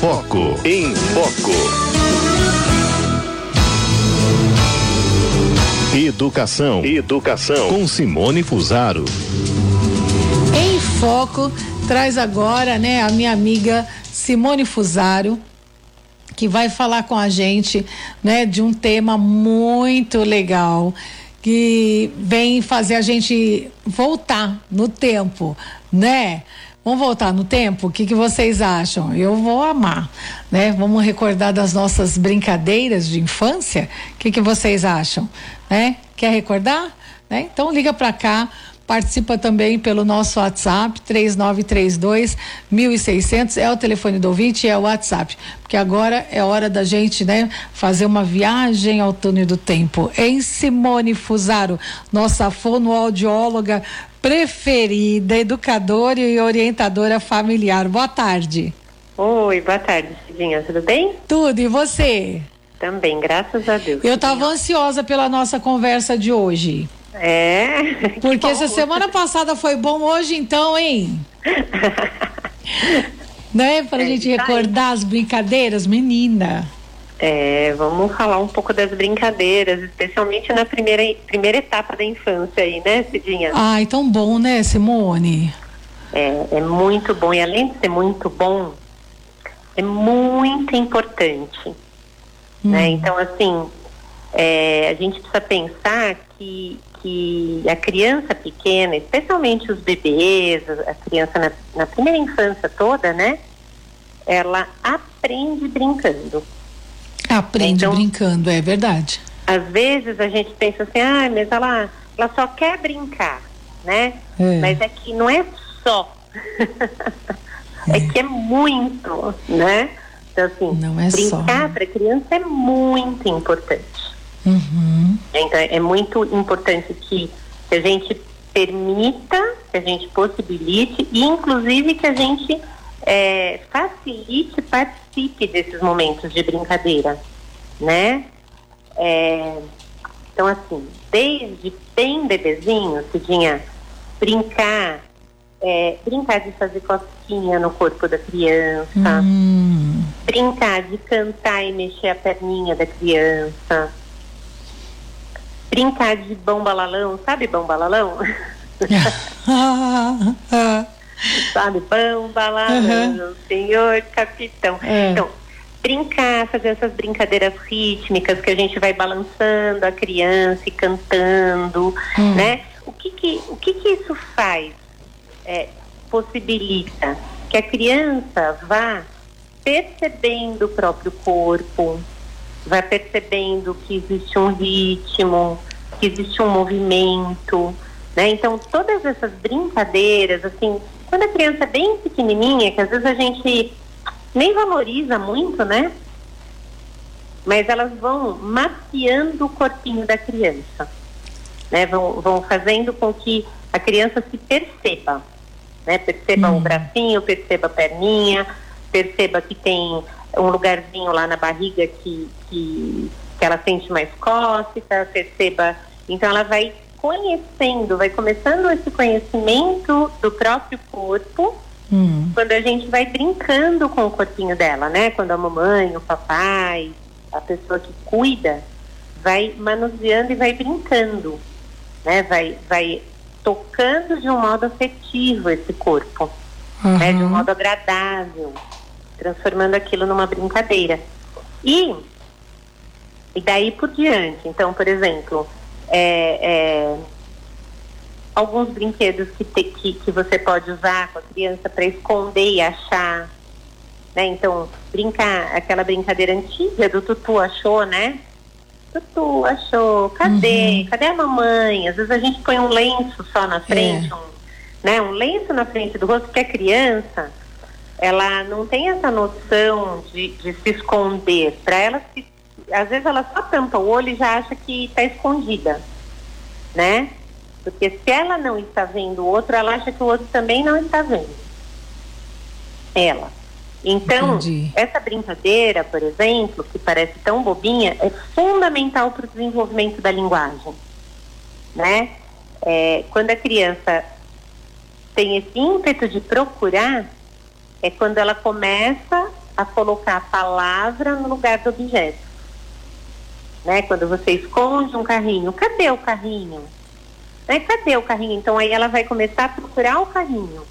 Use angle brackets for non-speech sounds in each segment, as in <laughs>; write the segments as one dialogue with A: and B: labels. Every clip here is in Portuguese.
A: Foco. Em Foco. Educação. Educação. Com Simone Fusaro.
B: Em Foco traz agora, né, a minha amiga Simone Fusaro, que vai falar com a gente, né, de um tema muito legal que vem fazer a gente voltar no tempo, né? Vamos voltar no tempo? O que, que vocês acham? Eu vou amar, né? Vamos recordar das nossas brincadeiras de infância? O que, que vocês acham? Né? Quer recordar? Né? Então liga para cá, Participa também pelo nosso WhatsApp, 3932 1600. É o telefone do ouvinte é o WhatsApp. Porque agora é hora da gente, né, fazer uma viagem ao túnel do tempo. Em Simone Fusaro, nossa fonoaudióloga preferida, educadora e orientadora familiar. Boa tarde.
C: Oi, boa tarde, Cidinha. Tudo bem?
B: Tudo, e você?
C: Também, graças a Deus.
B: Eu estava ansiosa pela nossa conversa de hoje.
C: É. <laughs>
B: Porque essa semana passada foi bom hoje, então, hein? <laughs> né? Pra é, gente recordar as brincadeiras, menina.
C: É, vamos falar um pouco das brincadeiras, especialmente na primeira, primeira etapa da infância aí, né, Cidinha?
B: Ai, tão bom, né, Simone?
C: É, é muito bom. E além de ser muito bom, é muito importante. Hum. Né? Então, assim, é, a gente precisa pensar que que a criança pequena, especialmente os bebês, a criança na, na primeira infância toda, né? Ela aprende brincando.
B: Aprende então, brincando, é verdade.
C: Às vezes a gente pensa assim, ah, mas ela, ela só quer brincar, né? É. Mas é que não é só. é. <laughs> é que é muito, né? Então, assim, não é brincar para criança é muito importante.
B: Uhum.
C: Então é muito importante que, que a gente permita, que a gente possibilite e inclusive que a gente é, facilite, participe desses momentos de brincadeira, né? É, então assim, desde bem bebezinho, tinha brincar, é, brincar de fazer cosquinha no corpo da criança,
B: hum.
C: brincar de cantar e mexer a perninha da criança, brincar de bom balalão, sabe bom balalão? <laughs> <laughs> <laughs> sabe, bom balalão, uhum. senhor capitão. É. Então, brincar, fazer essas brincadeiras rítmicas que a gente vai balançando a criança e cantando, hum. né? O que que, o que que isso faz? É, possibilita que a criança vá percebendo o próprio corpo, vai percebendo que existe um ritmo, que existe um movimento, né? Então, todas essas brincadeiras, assim, quando a criança é bem pequenininha, que às vezes a gente nem valoriza muito, né? Mas elas vão mapeando o corpinho da criança, né? Vão, vão fazendo com que a criança se perceba, né? Perceba hum. o bracinho, perceba a perninha, perceba que tem um lugarzinho lá na barriga que, que, que ela sente mais cócega, perceba. Então ela vai conhecendo, vai começando esse conhecimento do próprio corpo
B: hum.
C: quando a gente vai brincando com o corpinho dela, né? Quando a mamãe, o papai, a pessoa que cuida, vai manuseando e vai brincando, né? Vai, vai tocando de um modo afetivo esse corpo, uhum. né? De um modo agradável transformando aquilo numa brincadeira. E, e daí por diante. Então, por exemplo, é, é, alguns brinquedos que, te, que, que você pode usar com a criança para esconder e achar. Né? Então, brincar, aquela brincadeira antiga do tutu achou, né? Tutu achou, cadê? Uhum. Cadê a mamãe? Às vezes a gente põe um lenço só na frente, é. um, né? um lenço na frente do rosto, porque a criança ela não tem essa noção de, de se esconder. Para ela, se, às vezes ela só tampa o olho e já acha que está escondida, né? Porque se ela não está vendo o outro, ela acha que o outro também não está vendo. Ela. Então, Entendi. essa brincadeira, por exemplo, que parece tão bobinha, é fundamental para o desenvolvimento da linguagem, né? É, quando a criança tem esse ímpeto de procurar, é quando ela começa a colocar a palavra no lugar do objeto. Né? Quando você esconde um carrinho, cadê o carrinho? Né? Cadê o carrinho? Então aí ela vai começar a procurar o carrinho.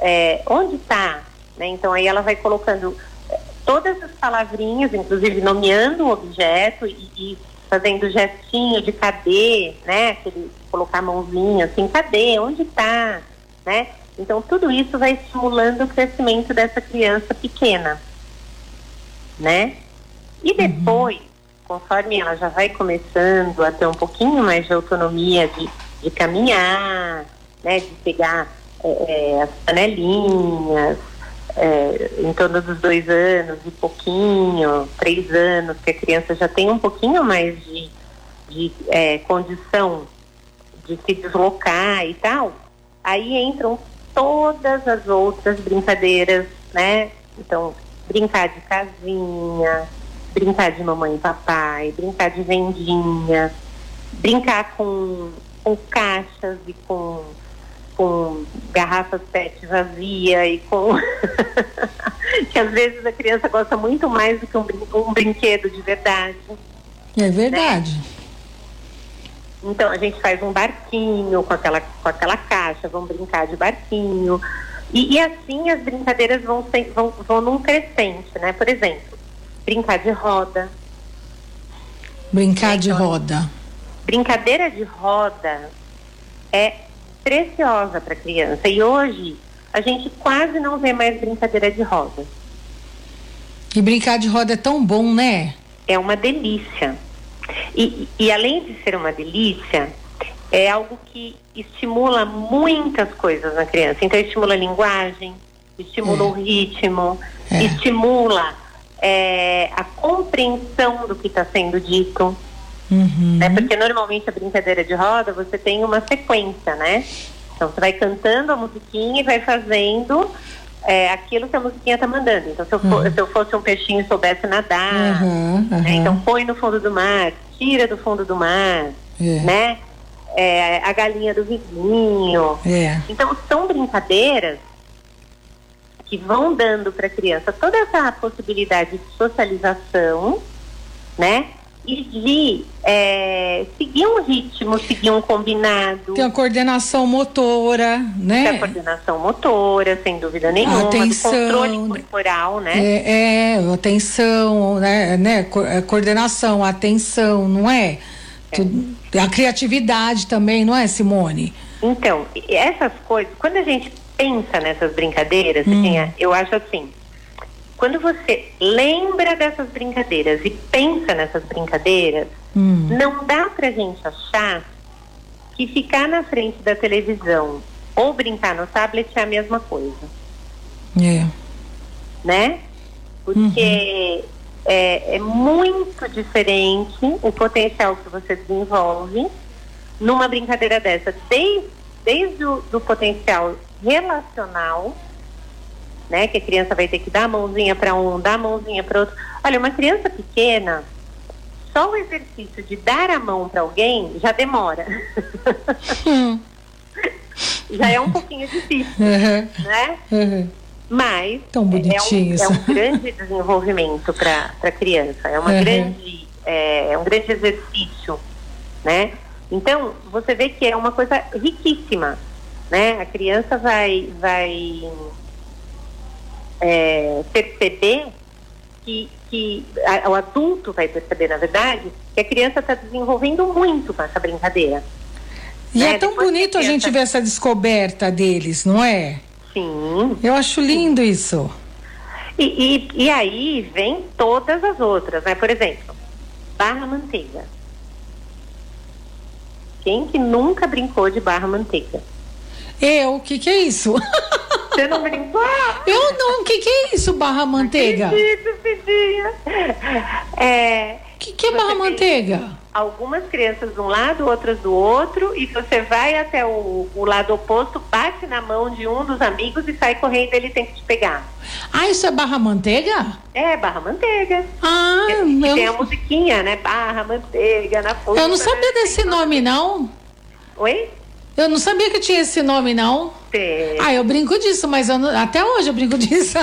C: É, onde está? Né? Então aí ela vai colocando é, todas as palavrinhas, inclusive nomeando o objeto e, e fazendo gestinho de cadê, né? Aquele, colocar a mãozinha assim, cadê? Onde está? Né? Então tudo isso vai estimulando o crescimento dessa criança pequena, né? E uhum. depois, uhum. Conforme ela já vai começando a ter um pouquinho mais de autonomia de, de caminhar, né? De pegar é, é, as panelinhas, é, em torno dos dois anos e pouquinho, três anos, que a criança já tem um pouquinho mais de, de é, condição de se deslocar e tal, aí entram todas as outras brincadeiras, né? Então, brincar de casinha, brincar de mamãe e papai, brincar de vendinha, brincar com, com caixas e com com garrafas PET vazia e com <laughs> que às vezes a criança gosta muito mais do que um, brin um brinquedo de verdade.
B: É verdade. Né?
C: Então a gente faz um barquinho com aquela, com aquela caixa, vamos brincar de barquinho. E, e assim as brincadeiras vão, ser, vão, vão num crescente, né? Por exemplo, brincar de roda.
B: Brincar de então, roda.
C: Brincadeira de roda é preciosa para a criança. E hoje a gente quase não vê mais brincadeira de roda.
B: E brincar de roda é tão bom, né?
C: É uma delícia. E, e além de ser uma delícia, é algo que estimula muitas coisas na criança. Então estimula a linguagem, estimula é. o ritmo, é. estimula é, a compreensão do que está sendo dito. Uhum. Né? Porque normalmente a brincadeira de roda você tem uma sequência, né? Então você vai cantando a musiquinha e vai fazendo é, aquilo que a musiquinha tá mandando. Então, se eu, for, uhum. se eu fosse um peixinho e soubesse nadar, uhum, uhum. Né? então põe no fundo do mar, tira do fundo do mar, é. né? É, a galinha do vizinho. É. Então, são brincadeiras que vão dando para a criança toda essa possibilidade de socialização, né? e de é, seguir um ritmo, seguir um combinado.
B: Tem a coordenação motora, né?
C: Tem a coordenação motora, sem dúvida nenhuma.
B: Atenção,
C: controle corporal, né?
B: É, é atenção, né, né? É, coordenação, atenção, não é? é? A criatividade também, não é, Simone?
C: Então, essas coisas, quando a gente pensa nessas brincadeiras, hum. assim, eu acho assim, quando você lembra dessas brincadeiras e pensa nessas brincadeiras, hum. não dá pra gente achar que ficar na frente da televisão ou brincar no tablet é a mesma coisa.
B: É.
C: Né? Porque uhum. é, é muito diferente o potencial que você desenvolve numa brincadeira dessa, desde, desde o do potencial relacional né? Que a criança vai ter que dar a mãozinha para um, dar a mãozinha para outro. Olha, uma criança pequena, só o exercício de dar a mão para alguém já demora. Hum. <laughs> já é um pouquinho difícil, uhum. né? Uhum. Mas
B: Tão é,
C: um, é um grande desenvolvimento para a criança, é uma uhum. grande, é, é um grande exercício, né? Então, você vê que é uma coisa riquíssima, né? A criança vai, vai é, perceber que, que a, o adulto vai perceber, na verdade, que a criança está desenvolvendo muito com essa brincadeira.
B: E né? é tão Depois bonito a, criança... a gente ver essa descoberta deles, não é?
C: Sim.
B: Eu acho lindo Sim. isso.
C: E, e, e, aí vem todas as outras, né? Por exemplo, barra manteiga. Quem que nunca brincou de barra manteiga?
B: Eu, o que que é isso?
C: Você não brincou? <laughs>
B: Eu não. O que, que é isso, barra manteiga?
C: Acredito, Cidinha. É.
B: O que, que é barra manteiga?
C: Algumas crianças de um lado, outras do outro, e você vai até o, o, lado oposto, bate na mão de um dos amigos e sai correndo, ele tem que te pegar.
B: Ah, isso é barra manteiga?
C: É, barra manteiga.
B: Ah,
C: e, meu... Tem a musiquinha, né? Barra manteiga na força.
B: Eu não sabia desse nome, não.
C: Oi?
B: Eu não sabia que tinha esse nome, não.
C: Tem.
B: Ah, eu brinco disso, mas não- até hoje eu brinco disso.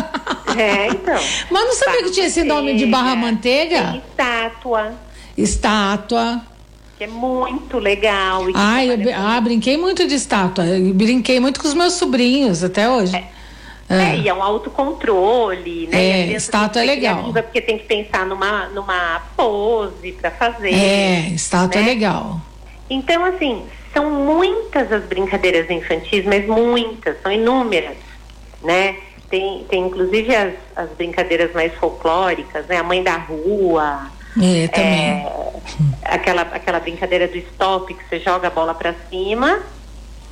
C: É, então. <laughs>
B: Mas não sabia
C: Barra
B: que tinha esse nome de barra manteiga?
C: Tem estátua,
B: Estátua.
C: que é muito legal.
B: Ah, eu, brin- ah, brinquei muito de estátua. Eu brinquei muito com os meus sobrinhos até hoje.
C: É, e é um autocontrole, né?
B: É, estátua é legal.
C: Porque tem que pensar numa, numa pose para fazer.
B: É, estátua é
C: né?
B: legal.
C: Então, assim, são muitas as brincadeiras infantis, mas muitas, são inúmeras, né? Tem, tem inclusive as, as brincadeiras mais folclóricas, né? A mãe da rua,
B: É, também.
C: é, aquela, aquela brincadeira do stop, que você joga a bola para cima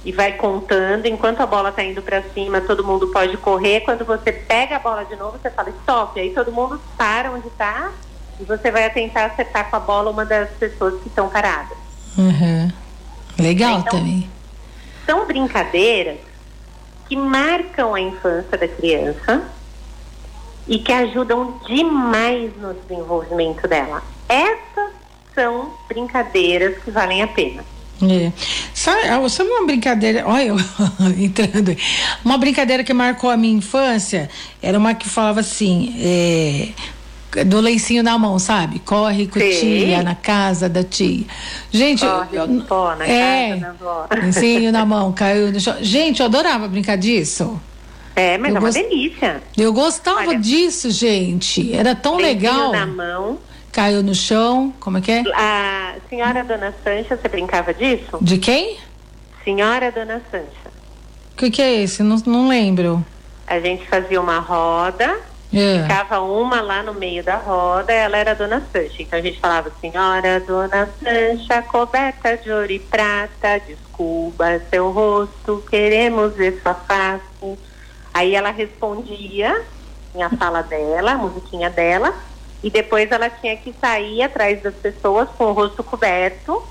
C: e vai contando. Enquanto a bola tá indo para cima, todo mundo pode correr. Quando você pega a bola de novo, você fala stop. Aí todo mundo para onde tá e você vai tentar acertar com a bola uma das pessoas que estão paradas.
B: Uhum. Legal
C: Então-
B: também.
C: São brincadeiras que marcam a infância da criança e que ajudam demais no desenvolvimento dela. Essas são brincadeiras que valem a pena.
B: É. Sabe, ah, sabe uma brincadeira? Olha, eu <laughs> entrando. Uma brincadeira que marcou a minha infância era uma que falava assim: é, do lencinho na mão, sabe? Corre com
C: Sei.
B: tia na casa da tia. Gente,
C: Corre
B: eu,
C: pó na
B: é,
C: casa da avó.
B: lencinho na mão, caiu no chão. Gente, eu adorava brincar disso.
C: É, mas
B: Eu
C: é uma
B: gost-
C: delícia.
B: Eu gostava
C: Olha.
B: disso, gente. Era tão legal.
C: na mão.
B: Caiu no chão, como é que é?
C: A senhora Dona Sancha, você brincava disso?
B: De quem?
C: Senhora Dona Sancha.
B: O que, que é esse? Não, não lembro.
C: A gente fazia uma roda
B: É.
C: Ficava uma lá no meio da roda, ela era a Dona Sancha. Então a gente falava, senhora Dona Sancha, coberta de ouro e prata, desculpa seu rosto, queremos ver sua face. Aí ela respondia em a fala dela, a musiquinha dela, e depois ela tinha que sair atrás das pessoas com o rosto coberto,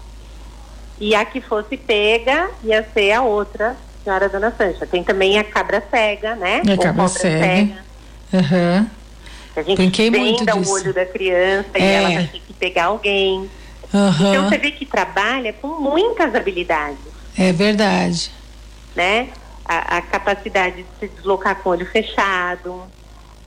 C: e a que fosse pega ia ser a outra senhora Dona Sancha. Tem também a cabra cega, né?
B: É,
C: Ou
B: cabra
C: cobra
B: cega.
C: Que a gente venda o
B: disso.
C: olho da criança e
B: É.
C: ela vai ter que pegar alguém. Então
B: Aham.
C: você vê que trabalha com muitas habilidades,
B: É verdade.
C: né? A, a capacidade de se deslocar com o olho fechado,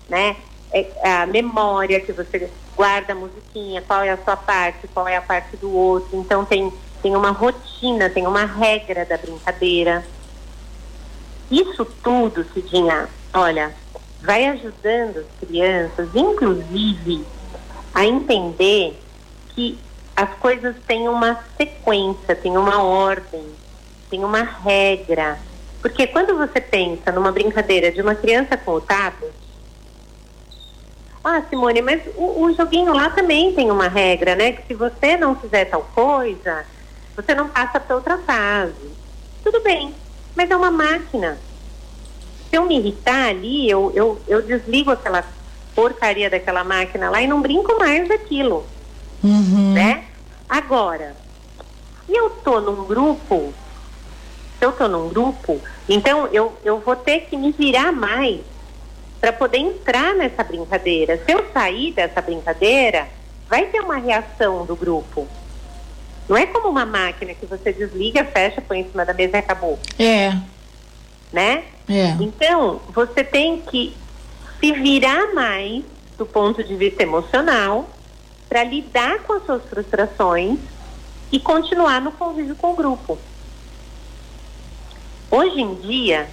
C: né? É a memória que você guarda a musiquinha, qual é a sua parte, qual é a parte do outro. Então tem, tem uma rotina, tem uma regra da brincadeira. Isso tudo, Cidinha, olha, vai ajudando as crianças, inclusive, a entender que as coisas têm uma sequência, têm uma ordem, tem uma regra. Porque quando você pensa numa brincadeira de uma criança com o tablet, ah, Simone, mas o, o joguinho lá também tem uma regra, né? Que se você não fizer tal coisa, você não passa para outra fase. Tudo bem, mas é uma máquina. Se eu me irritar ali, eu, eu, eu desligo aquela porcaria daquela máquina lá e não brinco mais daquilo,
B: Uhum.
C: né? Agora, se eu tô num grupo, se eu tô num grupo, então eu, eu vou ter que me virar mais para poder entrar nessa brincadeira. Se eu sair dessa brincadeira, vai ter uma reação do grupo. Não é como uma máquina que você desliga, fecha, põe em cima da mesa e acabou,
B: É,
C: né?
B: É.
C: Então, você tem que se virar mais do ponto de vista emocional para lidar com as suas frustrações e continuar no convívio com o grupo. Hoje em dia,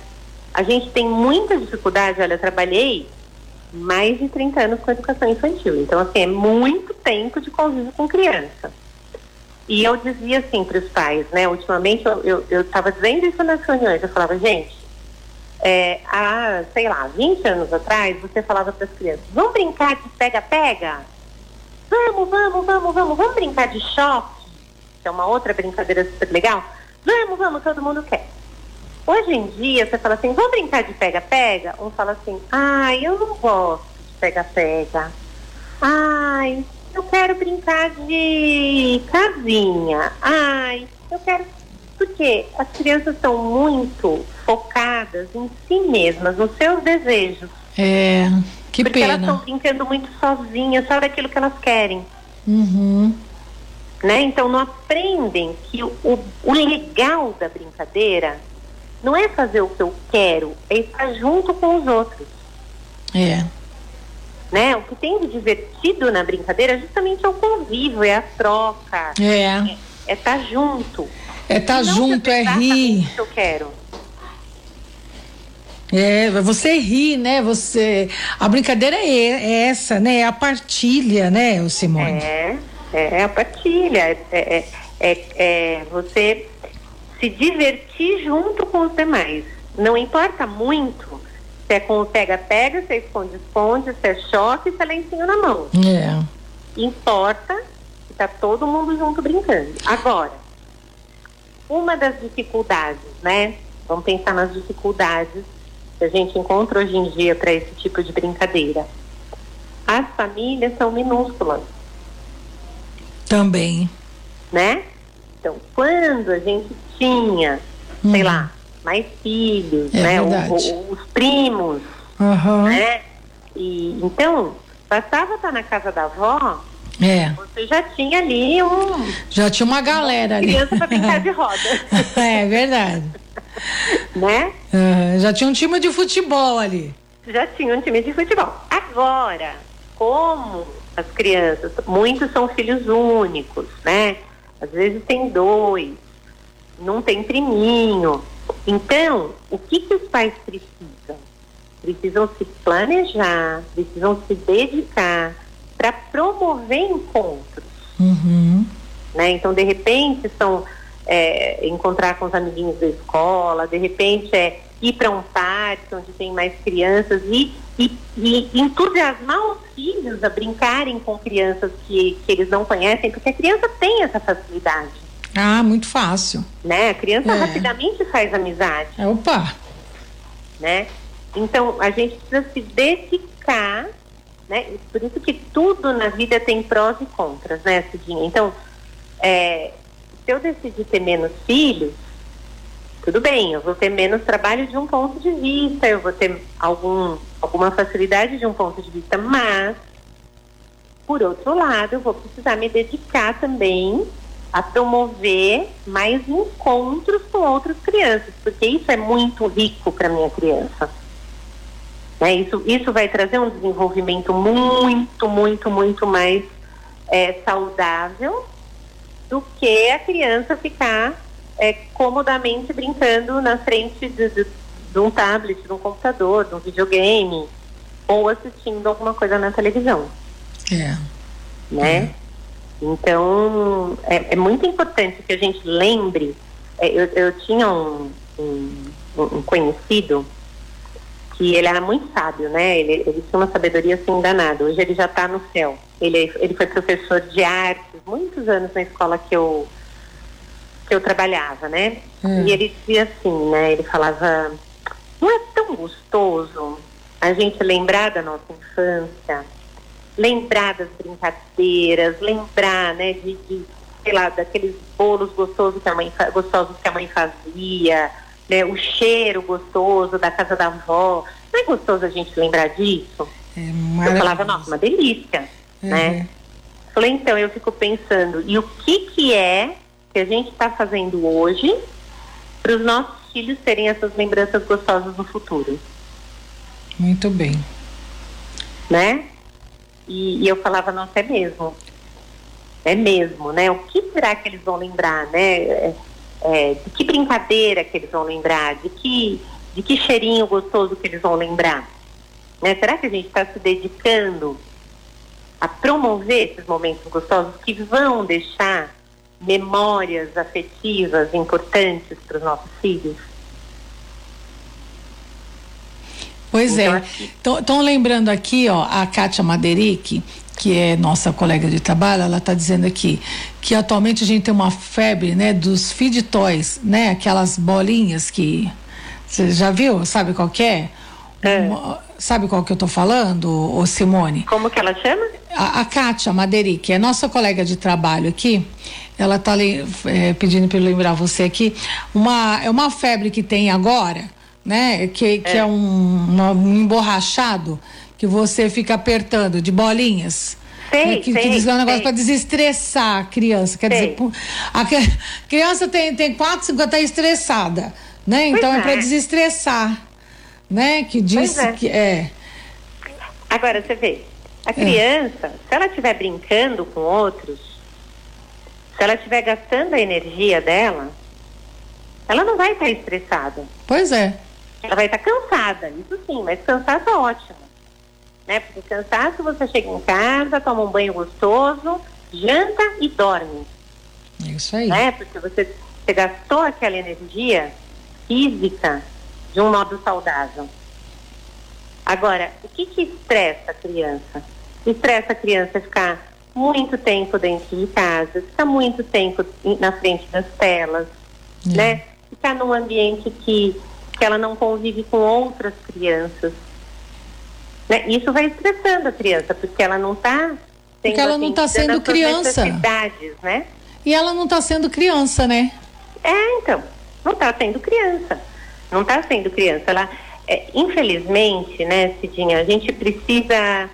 C: a gente tem muita dificuldade. Olha, eu trabalhei mais de 30 anos com educação infantil. Então, assim, é muito tempo de convívio com criança. E eu dizia assim para os pais, né? Ultimamente, eu estava dizendo isso nas reuniões. Eu falava, gente, é, há, sei lá, 20 anos atrás, você falava para as crianças, vamos brincar de pega-pega? Vamos, vamos, vamos, vamos, vamos brincar de choque, que é uma outra brincadeira super legal? Vamos, vamos, todo mundo quer. Hoje em dia, você fala assim, vamos brincar de pega-pega? Um fala assim, ai, eu não gosto de pega-pega. Ai, eu quero brincar de casinha. Ai, eu quero porque as crianças estão muito focadas em si mesmas, nos seus desejos.
B: É, que
C: porque elas estão
B: pena.
C: brincando muito sozinhas, só daquilo que elas querem.
B: Uhum.
C: né? Então não aprendem que o, o, legal da brincadeira não é fazer o que eu quero, é estar junto com os outros.
B: É.
C: Né? O que tem de divertido na brincadeira justamente é o convívio, é a troca.
B: É.
C: É estar junto.
B: É estar
C: Não
B: junto, é
C: exatamente
B: rir.
C: que eu quero.
B: É, você ri, né? Você. A brincadeira é, é essa, né? É a partilha, né, o Simone?
C: É, é a partilha, é, é, é, é você se divertir junto com os demais. Não importa muito se é com o pega-pega, se é esconde-esconde, se é choque, se é lencinho na mão.
B: É.
C: Importa que tá todo mundo junto brincando. Agora, uma das dificuldades, né? Vamos pensar nas dificuldades que a gente encontra hoje em dia para esse tipo de brincadeira. As famílias são minúsculas,
B: Também.
C: né? Então, quando a gente tinha, sei lá, mais filhos,
B: É
C: né? O- o- os primos,
B: Aham.
C: né? E então, bastava estar na casa da avó,
B: É.
C: você já tinha ali um
B: Já tinha uma galera ali.
C: criança para brincar de roda, <laughs>
B: é verdade.
C: né?
B: Aham, Já tinha um time de futebol ali.
C: Já tinha um time de futebol. Agora, como as crianças, muitos são filhos únicos, né? Às vezes tem dois, não tem priminho. Então, o que, que os pais precisam? Precisam se planejar, precisam se dedicar para promover encontros.
B: Uhum.
C: né? Então, de repente, são é, encontrar com os amiguinhos da escola, de repente é ir para um parque onde tem mais crianças e, e, e entusiasmar os filhos a brincarem com crianças que, que eles não conhecem, porque a criança tem essa facilidade,
B: Ah, muito fácil.
C: né? A criança
B: É.
C: rapidamente faz amizade,
B: É, opa.
C: né? Então, a gente precisa se dedicar, né? Por isso que tudo na vida tem prós e contras, né, Cidinha? Então, é, se eu decidir ter menos filhos, tudo bem, eu vou ter menos trabalho de um ponto de vista, eu vou ter algum, alguma facilidade de um ponto de vista, mas, por outro lado, eu vou precisar me dedicar também a promover mais encontros com outras crianças, porque isso é muito rico para minha criança. Né? Isso, isso vai trazer um desenvolvimento muito, muito, muito mais é, saudável do que a criança ficar é, comodamente brincando na frente de, de, de um tablet, de um computador, de um videogame, ou assistindo alguma coisa na televisão
B: É.
C: né? Então, é, é muito importante que a gente lembre. é, eu, eu tinha um, um, um conhecido que ele era muito sábio, né? Ele, ele tinha uma sabedoria assim danada. Hoje ele já está no céu. Ele, ele foi professor de artes muitos anos na escola que eu que eu trabalhava, né?
B: Hum.
C: E ele dizia assim, né? Ele falava: não é tão gostoso a gente lembrar da nossa infância lembrar das brincadeiras, lembrar, né, de, de, sei lá, daqueles bolos gostosos que a mãe, gostosos que a mãe fazia, né, o cheiro gostoso da casa da avó. Não é gostoso a gente lembrar disso?
B: É
C: Eu falava, nossa, uma delícia,
B: Uhum.
C: né? Falei, então, eu fico pensando, e o que que é que a gente está fazendo hoje para os nossos filhos terem essas lembranças gostosas no futuro?
B: Muito bem.
C: né? E, e eu falava, nossa, é mesmo. É mesmo, né? O que será que eles vão lembrar, né? É, de que brincadeira que eles vão lembrar? De que, de que cheirinho gostoso que eles vão lembrar? Né? Será que a gente está se dedicando a promover esses momentos gostosos que vão deixar memórias afetivas importantes para os nossos filhos?
B: Pois
C: Então,
B: é. Estão lembrando aqui, ó, a Kátia Maderic, que é nossa colega de trabalho, ela está dizendo aqui que atualmente a gente tem uma febre, né, dos feed toys, né, aquelas bolinhas que você já viu? Sabe qual que é?
C: É.
B: Uma- sabe qual que eu tô falando, ô Simone?
C: Como que ela chama?
B: A, a Kátia Maderi, que é nossa colega de trabalho aqui, ela está pedindo para eu lembrar você aqui, uma, é uma febre que tem agora, né? Que, que é, um, uma- um emborrachado que você fica apertando de bolinhas.
C: Sei,
B: né, que,
C: sei,
B: que diz é um negócio para desestressar a criança. Quer
C: Sei.
B: dizer, a cri- <laughs> criança tem, tem 4, 5 está estressada, né? Então é,
C: é.
B: para desestressar, né? Que diz
C: é.
B: que é.
C: Agora, você vê, a criança, se ela estiver brincando com outros, se ela estiver gastando a energia dela, ela não vai estar estressada.
B: Pois é.
C: Ela vai estar cansada, isso sim, mas cansaço é ótimo. Né? Porque cansaço você chega em casa, toma um banho gostoso, janta e dorme.
B: É isso aí.
C: Né? Porque você, você gastou aquela energia física de um modo saudável. Agora, o que, que estressa a criança? Estressa a criança ficar muito tempo dentro de casa, ficar muito tempo em- na frente das telas,
B: É.
C: né? Ficar num ambiente que, que ela não convive com outras crianças. Né? Isso vai estressando a criança, porque ela não está
B: Porque ela não tá sendo criança.
C: né?
B: E ela não está sendo criança, né?
C: É, então, não está sendo criança. Não está sendo criança. Ela, é, infelizmente, né, Cidinha, a gente precisa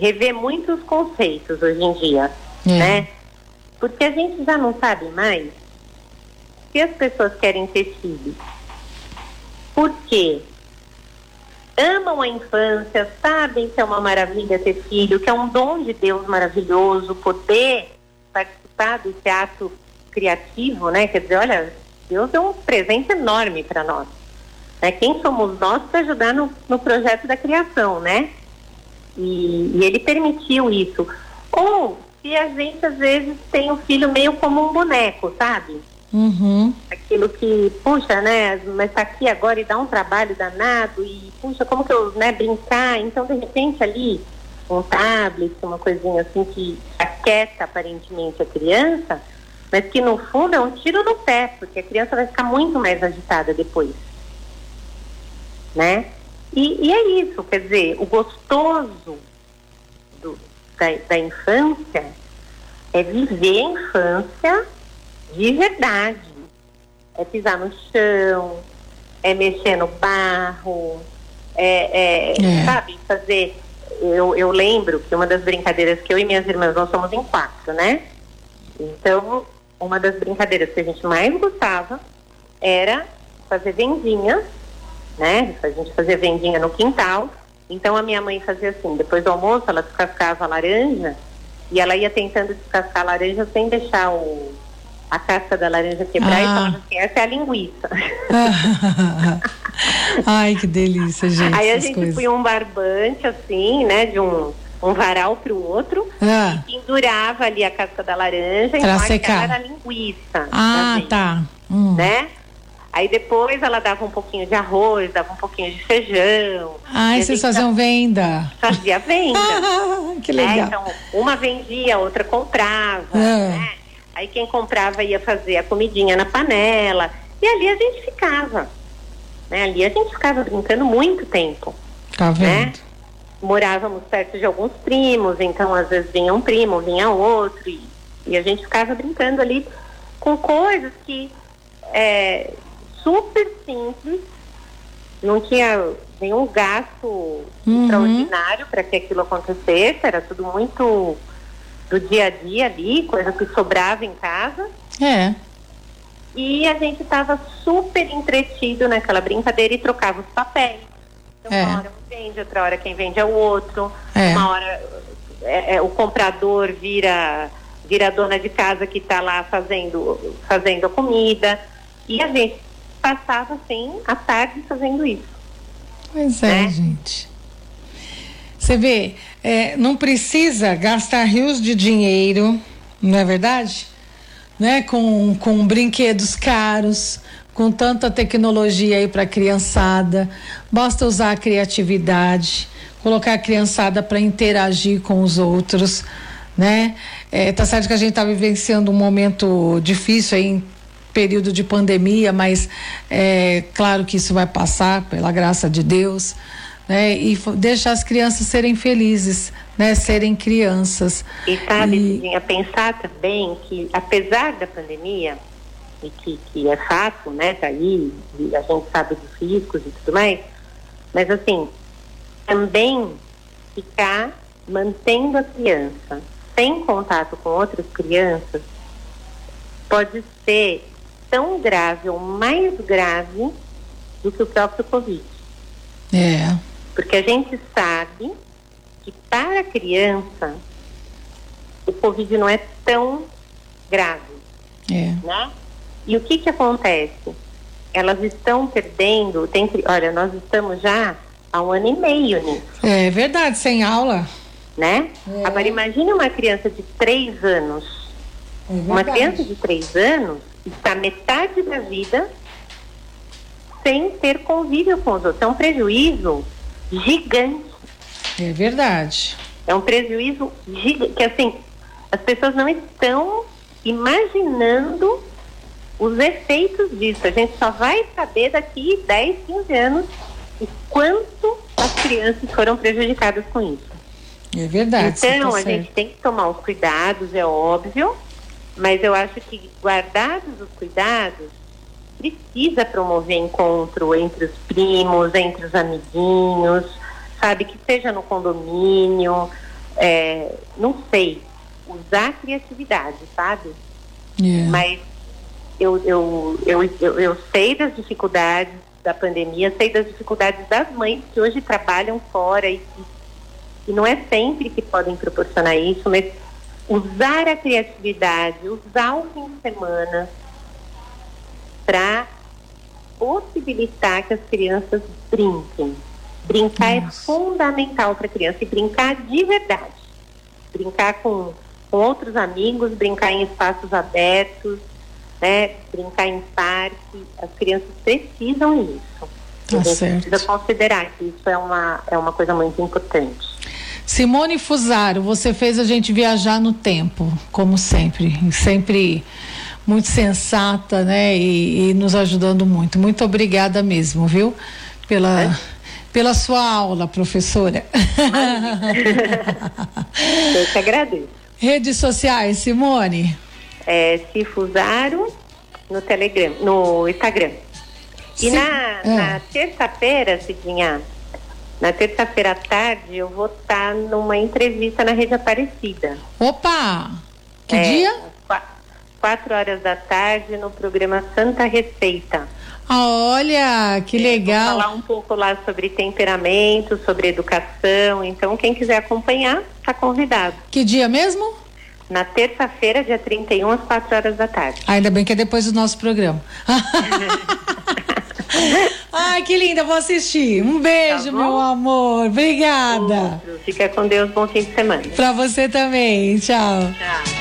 C: rever muitos conceitos hoje em dia,
B: É.
C: né? Porque a gente já não sabe mais se as pessoas querem ter filhos. Por quê? Amam a infância, sabem que é uma maravilha ter filho, que é um dom de Deus maravilhoso, poder participar desse ato criativo, né? Quer dizer, olha, Deus é um presente enorme para nós. Né? Quem somos nós para ajudar no, no projeto da criação, né? E, e ele permitiu isso. Ou se a gente às vezes tem o filho meio como um boneco, sabe?
B: Uhum.
C: aquilo que, puxa, né, mas tá aqui agora e dá um trabalho danado e, puxa, como que eu, né, brincar? Então, de repente, ali, um tablet, uma coisinha assim que aquieta aparentemente a criança, mas que no fundo é um tiro no pé, porque a criança vai ficar muito mais agitada depois. Né? E, e é isso, quer dizer, o gostoso do- da, da infância é viver a infância de verdade. É pisar no chão, é mexer no barro, é, é,
B: É.
C: sabe, fazer. Eu, eu lembro que uma das brincadeiras que eu e minhas irmãs, nós somos em quatro, né? Então, uma das brincadeiras que a gente mais gostava era fazer vendinha, né? A gente fazia vendinha no quintal. Então a minha mãe fazia assim, depois do almoço ela descascava a laranja e ela ia tentando descascar a laranja sem deixar o, a casca da laranja quebrar e
B: Ah.
C: falava assim, essa é a linguiça. <laughs>
B: Ai, que delícia, gente.
C: Aí a gente
B: coisas.
C: punha um barbante assim, né, de um, um varal para o outro,
B: Ah.
C: e pendurava ali a casca da laranja,
B: Pra
C: aquela
B: secar.
C: era a linguiça.
B: Ah,
C: gente,
B: tá. Hum.
C: Né? Aí depois ela dava um pouquinho de arroz, dava um pouquinho de feijão.
B: Ai,
C: e
B: vocês faziam venda.
C: Fazia venda. <laughs>
B: Ah, que
C: né?
B: legal.
C: Então, uma vendia, a outra comprava.
B: Ah.
C: né? Aí quem comprava ia fazer a comidinha na panela. E ali a gente ficava. Né? Ali a gente ficava brincando muito tempo.
B: Tá
C: né?
B: vendo?
C: Morávamos perto de alguns primos, então às vezes vinha um primo, vinha outro. E, e a gente ficava brincando ali com coisas que é, super simples, não tinha nenhum gasto
B: Uhum.
C: extraordinário para que aquilo acontecesse, era tudo muito do dia a dia ali, coisa que sobrava em casa.
B: É.
C: E a gente estava super entretido naquela brincadeira e trocava os papéis. Então,
B: É.
C: uma hora um vende, outra hora quem vende é o outro.
B: É.
C: Uma hora é, é, o comprador vira, vira a dona de casa que está lá fazendo, fazendo a comida. E a gente passava, assim, a tarde fazendo isso.
B: Pois é,
C: Né?
B: gente. Você vê, é, não precisa gastar rios de dinheiro, não é verdade? Né? Com, com brinquedos caros, com tanta tecnologia aí para a criançada. Basta usar a criatividade, colocar a criançada para interagir com os outros, né? É, tá certo que a gente está vivenciando um momento difícil aí em período de pandemia, mas é claro que isso vai passar, pela graça de Deus, né? E deixar as crianças serem felizes, né? Serem crianças.
C: E sabe,
B: E-
C: pensar também que, apesar da pandemia, e que, que é fato, né, tá aí, e a gente sabe dos riscos e tudo mais, mas assim, também ficar mantendo a criança sem contato com outras crianças pode ser tão grave ou mais grave do que o próprio Covid.
B: É.
C: Porque a gente sabe que para a criança o Covid não é tão grave.
B: É.
C: Né? E o que que acontece? Elas estão perdendo, tem, olha, nós estamos já há um ano e meio nisso.
B: É verdade, sem aula.
C: Né?
B: É.
C: Agora imagine uma criança de três anos.
B: É
C: Uma criança de três anos está metade da vida sem ter convívio com os outros. É um prejuízo gigante.
B: É verdade.
C: É um prejuízo gigante. Que assim, as pessoas não estão imaginando os efeitos disso. A gente só vai saber daqui 10, 15 anos o quanto as crianças foram prejudicadas com isso.
B: É verdade.
C: Então,
B: tá
C: a gente tem que tomar os cuidados, é óbvio, mas eu acho que, guardados os cuidados, precisa promover encontro entre os primos, entre os amiguinhos, sabe? Que seja no condomínio, é, não sei, usar a criatividade, sabe?
B: É.
C: Mas eu, eu, eu, eu, eu sei das dificuldades da pandemia, sei das dificuldades das mães que hoje trabalham fora e, e não é sempre que podem proporcionar isso, mas usar a criatividade, usar o fim de semana para possibilitar que as crianças brinquem. Brincar é
B: Nossa.
C: fundamental para a criança e brincar de verdade. Brincar com, com outros amigos, brincar em espaços abertos, né? brincar em parque. As crianças precisam disso.
B: Tá
C: a gente
B: certo.
C: precisa considerar que isso é uma, é uma coisa muito importante.
B: Simone Fusaro, você fez a gente viajar no tempo, como sempre, sempre muito sensata, né? E, e nos ajudando muito. Muito obrigada mesmo, viu? Pela, pela sua aula, professora. <laughs>
C: Eu que agradeço.
B: Redes sociais, Simone.
C: É, Cifusaro no Telegram, no Instagram. E
B: Sim.
C: na,
B: É.
C: na terça-feira, Cidinha, na terça-feira à tarde, eu vou estar numa entrevista na Rede Aparecida.
B: Opa! Que
C: É,
B: dia?
C: Às qua- Quatro horas da tarde no programa Santa Receita.
B: Ah, olha, que
C: É, Vou
B: legal.
C: falar um pouco lá sobre temperamento, sobre educação. Então, quem quiser acompanhar, está convidado.
B: Que dia mesmo?
C: Na terça-feira, dia 31, às quatro horas da tarde.
B: Ainda bem que é depois do nosso programa. <laughs> Ai, que linda, vou assistir. Um beijo,
C: Tá
B: meu amor. Obrigada.
C: Fica com Deus, bom fim de semana.
B: Pra você também. Tchau.
C: Tchau.